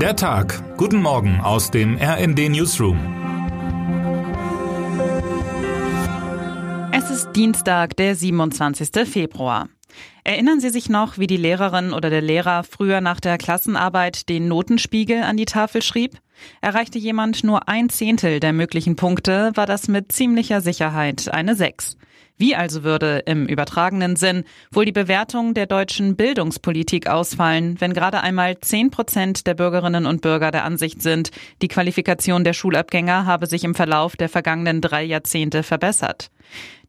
Der Tag. Guten Morgen aus dem RND Newsroom. Es ist Dienstag, der 27. Februar. Erinnern Sie sich noch, wie die Lehrerin oder der Lehrer früher nach der Klassenarbeit den Notenspiegel an die Tafel schrieb? Erreichte jemand nur ein Zehntel der möglichen Punkte, war das mit ziemlicher Sicherheit eine Sechs. Wie also würde im übertragenen Sinn wohl die Bewertung der deutschen Bildungspolitik ausfallen, wenn gerade einmal zehn Prozent der Bürgerinnen und Bürger der Ansicht sind, die Qualifikation der Schulabgänger habe sich im Verlauf der vergangenen drei Jahrzehnte verbessert?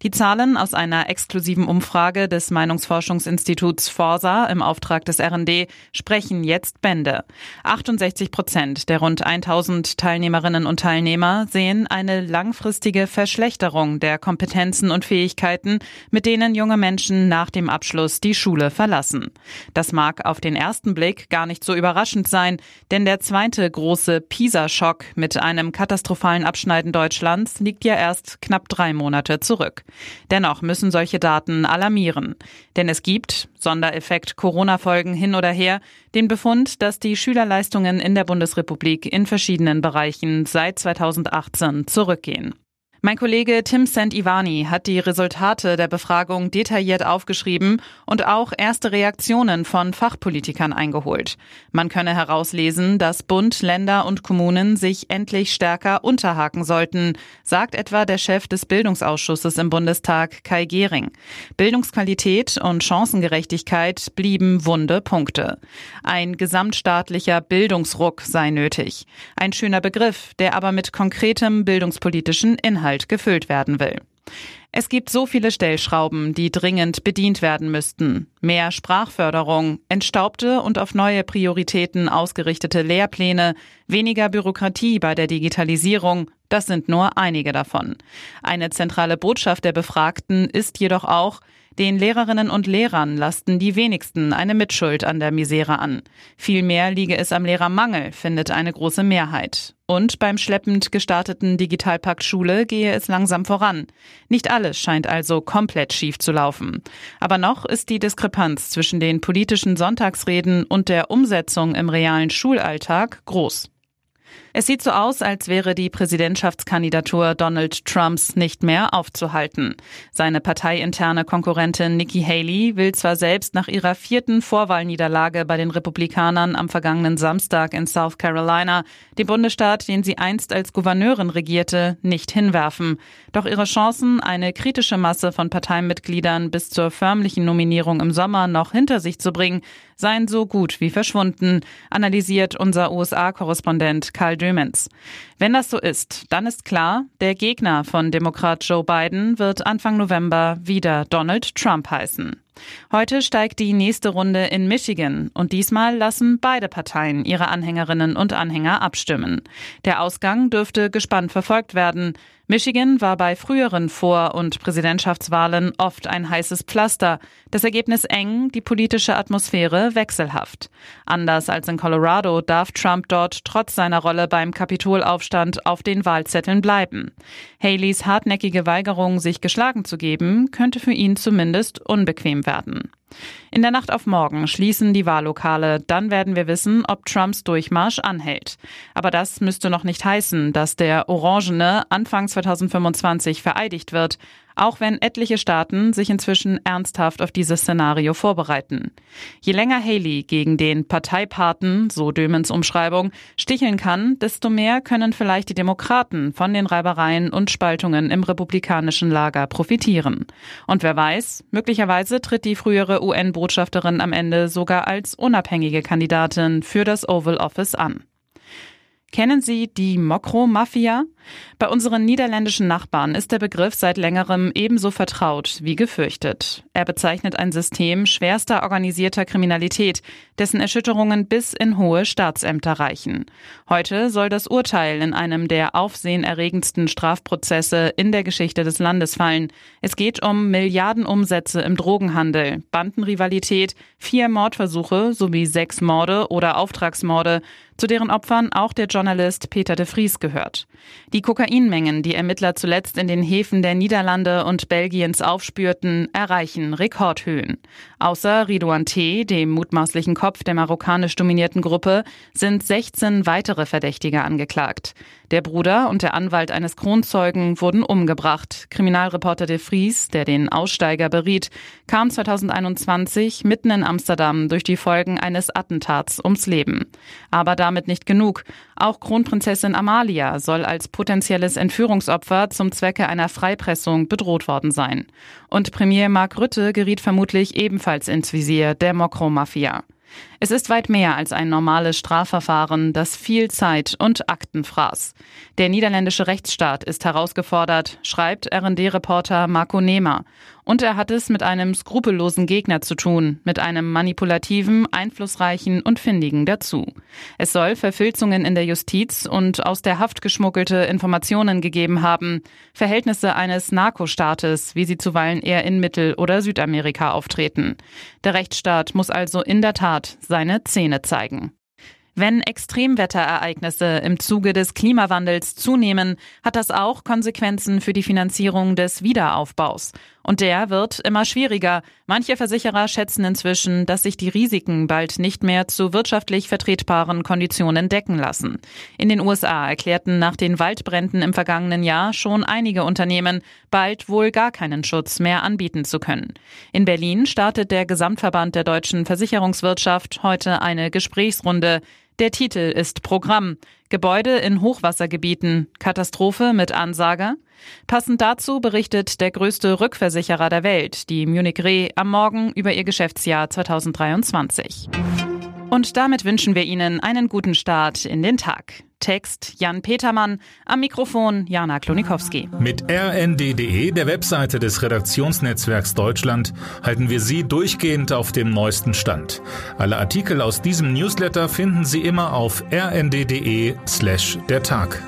Die Zahlen aus einer exklusiven Umfrage des Meinungsforschungsinstituts Forsa im Auftrag des RND sprechen jetzt Bände. 68 Prozent der rund 1000 Teilnehmerinnen und Teilnehmer sehen eine langfristige Verschlechterung der Kompetenzen und Fähigkeiten, mit denen junge Menschen nach dem Abschluss die Schule verlassen. Das mag auf den ersten Blick gar nicht so überraschend sein, denn der zweite große PISA-Schock mit einem katastrophalen Abschneiden Deutschlands liegt ja erst knapp drei Monate zurück. Dennoch müssen solche Daten alarmieren. Denn es gibt, Sondereffekt Corona-Folgen hin oder her, den Befund, dass die Schülerleistungen in der Bundesrepublik in verschiedenen Bereichen seit 2018 zurückgehen. Mein Kollege Tim Ivani hat die Resultate der Befragung detailliert aufgeschrieben und auch erste Reaktionen von Fachpolitikern eingeholt. Man könne herauslesen, dass Bund, Länder und Kommunen sich endlich stärker unterhaken sollten, sagt etwa der Chef des Bildungsausschusses im Bundestag Kai Gehring. Bildungsqualität und Chancengerechtigkeit blieben wunde Punkte. Ein gesamtstaatlicher Bildungsruck sei nötig. Ein schöner Begriff, der aber mit konkretem bildungspolitischen Inhalt Inhalt gefüllt werden will. Es gibt so viele Stellschrauben, die dringend bedient werden müssten. Mehr Sprachförderung, entstaubte und auf neue Prioritäten ausgerichtete Lehrpläne, weniger Bürokratie bei der Digitalisierung, das sind nur einige davon. Eine zentrale Botschaft der Befragten ist jedoch auch, den Lehrerinnen und Lehrern lasten die wenigsten eine Mitschuld an der Misere an. Vielmehr liege es am Lehrermangel, findet eine große Mehrheit. Und beim schleppend gestarteten Digitalpakt Schule gehe es langsam voran. Nicht alles scheint also komplett schief zu laufen. Aber noch ist die Diskrepanz zwischen den politischen Sonntagsreden und der Umsetzung im realen Schulalltag groß. Es sieht so aus, als wäre die Präsidentschaftskandidatur Donald Trumps nicht mehr aufzuhalten. Seine parteiinterne Konkurrentin Nikki Haley will zwar selbst nach ihrer vierten Vorwahlniederlage bei den Republikanern am vergangenen Samstag in South Carolina, dem Bundesstaat, den sie einst als Gouverneurin regierte, nicht hinwerfen. Doch ihre Chancen, eine kritische Masse von Parteimitgliedern bis zur förmlichen Nominierung im Sommer noch hinter sich zu bringen, seien so gut wie verschwunden, analysiert unser USA-Korrespondent Karl Dömens. Wenn das so ist, dann ist klar, der Gegner von Demokrat Joe Biden wird Anfang November wieder Donald Trump heißen. Heute steigt die nächste Runde in Michigan und diesmal lassen beide Parteien ihre Anhängerinnen und Anhänger abstimmen. Der Ausgang dürfte gespannt verfolgt werden. Michigan war bei früheren Vor- und Präsidentschaftswahlen oft ein heißes Pflaster. Das Ergebnis eng, die politische Atmosphäre wechselhaft. Anders als in Colorado darf Trump dort trotz seiner Rolle beim Kapitolaufstand auf den Wahlzetteln bleiben. Haleys hartnäckige Weigerung, sich geschlagen zu geben, könnte für ihn zumindest unbequem werden. In der Nacht auf morgen schließen die Wahllokale. Dann werden wir wissen, ob Trumps Durchmarsch anhält. Aber das müsste noch nicht heißen, dass der Orangene Anfang 2025 vereidigt wird auch wenn etliche Staaten sich inzwischen ernsthaft auf dieses Szenario vorbereiten. Je länger Haley gegen den Parteipaten, so Dömens Umschreibung, sticheln kann, desto mehr können vielleicht die Demokraten von den Reibereien und Spaltungen im republikanischen Lager profitieren. Und wer weiß, möglicherweise tritt die frühere UN-Botschafterin am Ende sogar als unabhängige Kandidatin für das Oval Office an. Kennen Sie die Mokro-Mafia? Bei unseren niederländischen Nachbarn ist der Begriff seit längerem ebenso vertraut wie gefürchtet. Er bezeichnet ein System schwerster organisierter Kriminalität, dessen Erschütterungen bis in hohe Staatsämter reichen. Heute soll das Urteil in einem der aufsehenerregendsten Strafprozesse in der Geschichte des Landes fallen. Es geht um Milliardenumsätze im Drogenhandel, Bandenrivalität, vier Mordversuche sowie sechs Morde oder Auftragsmorde, zu deren Opfern auch der Journalist Peter de Vries gehört. Die Die Kokainmengen, die Ermittler zuletzt in den Häfen der Niederlande und Belgiens aufspürten, erreichen Rekordhöhen. Außer Ridouan T., dem mutmaßlichen Kopf der marokkanisch dominierten Gruppe, sind 16 weitere Verdächtige angeklagt. Der Bruder und der Anwalt eines Kronzeugen wurden umgebracht. Kriminalreporter de Vries, der den Aussteiger beriet, kam 2021 mitten in Amsterdam durch die Folgen eines Attentats ums Leben. Aber damit nicht genug. Auch Kronprinzessin Amalia soll als potenzielles Entführungsopfer zum Zwecke einer Freipressung bedroht worden sein. Und Premier Mark Rütte geriet vermutlich ebenfalls ins Visier der Mokro-Mafia. Es ist weit mehr als ein normales Strafverfahren, das viel Zeit und Akten fraß. Der niederländische Rechtsstaat ist herausgefordert, schreibt RD-Reporter Marco Nehmer. Und er hat es mit einem skrupellosen Gegner zu tun, mit einem manipulativen, einflussreichen und findigen dazu. Es soll Verfilzungen in der Justiz und aus der Haft geschmuggelte Informationen gegeben haben, Verhältnisse eines Narkostaates, wie sie zuweilen eher in Mittel- oder Südamerika auftreten. Der Rechtsstaat muss also in der Tat seine Zähne zeigen. Wenn Extremwetterereignisse im Zuge des Klimawandels zunehmen, hat das auch Konsequenzen für die Finanzierung des Wiederaufbaus. Und der wird immer schwieriger. Manche Versicherer schätzen inzwischen, dass sich die Risiken bald nicht mehr zu wirtschaftlich vertretbaren Konditionen decken lassen. In den USA erklärten nach den Waldbränden im vergangenen Jahr schon einige Unternehmen, bald wohl gar keinen Schutz mehr anbieten zu können. In Berlin startet der Gesamtverband der deutschen Versicherungswirtschaft heute eine Gesprächsrunde. Der Titel ist Programm. Gebäude in Hochwassergebieten. Katastrophe mit Ansage. Passend dazu berichtet der größte Rückversicherer der Welt, die Munich Re, am Morgen über ihr Geschäftsjahr 2023. Und damit wünschen wir Ihnen einen guten Start in den Tag. Text Jan Petermann, am Mikrofon Jana Klonikowski. Mit rnd.de, der Webseite des Redaktionsnetzwerks Deutschland, halten wir Sie durchgehend auf dem neuesten Stand. Alle Artikel aus diesem Newsletter finden Sie immer auf rnd.de slash der Tag.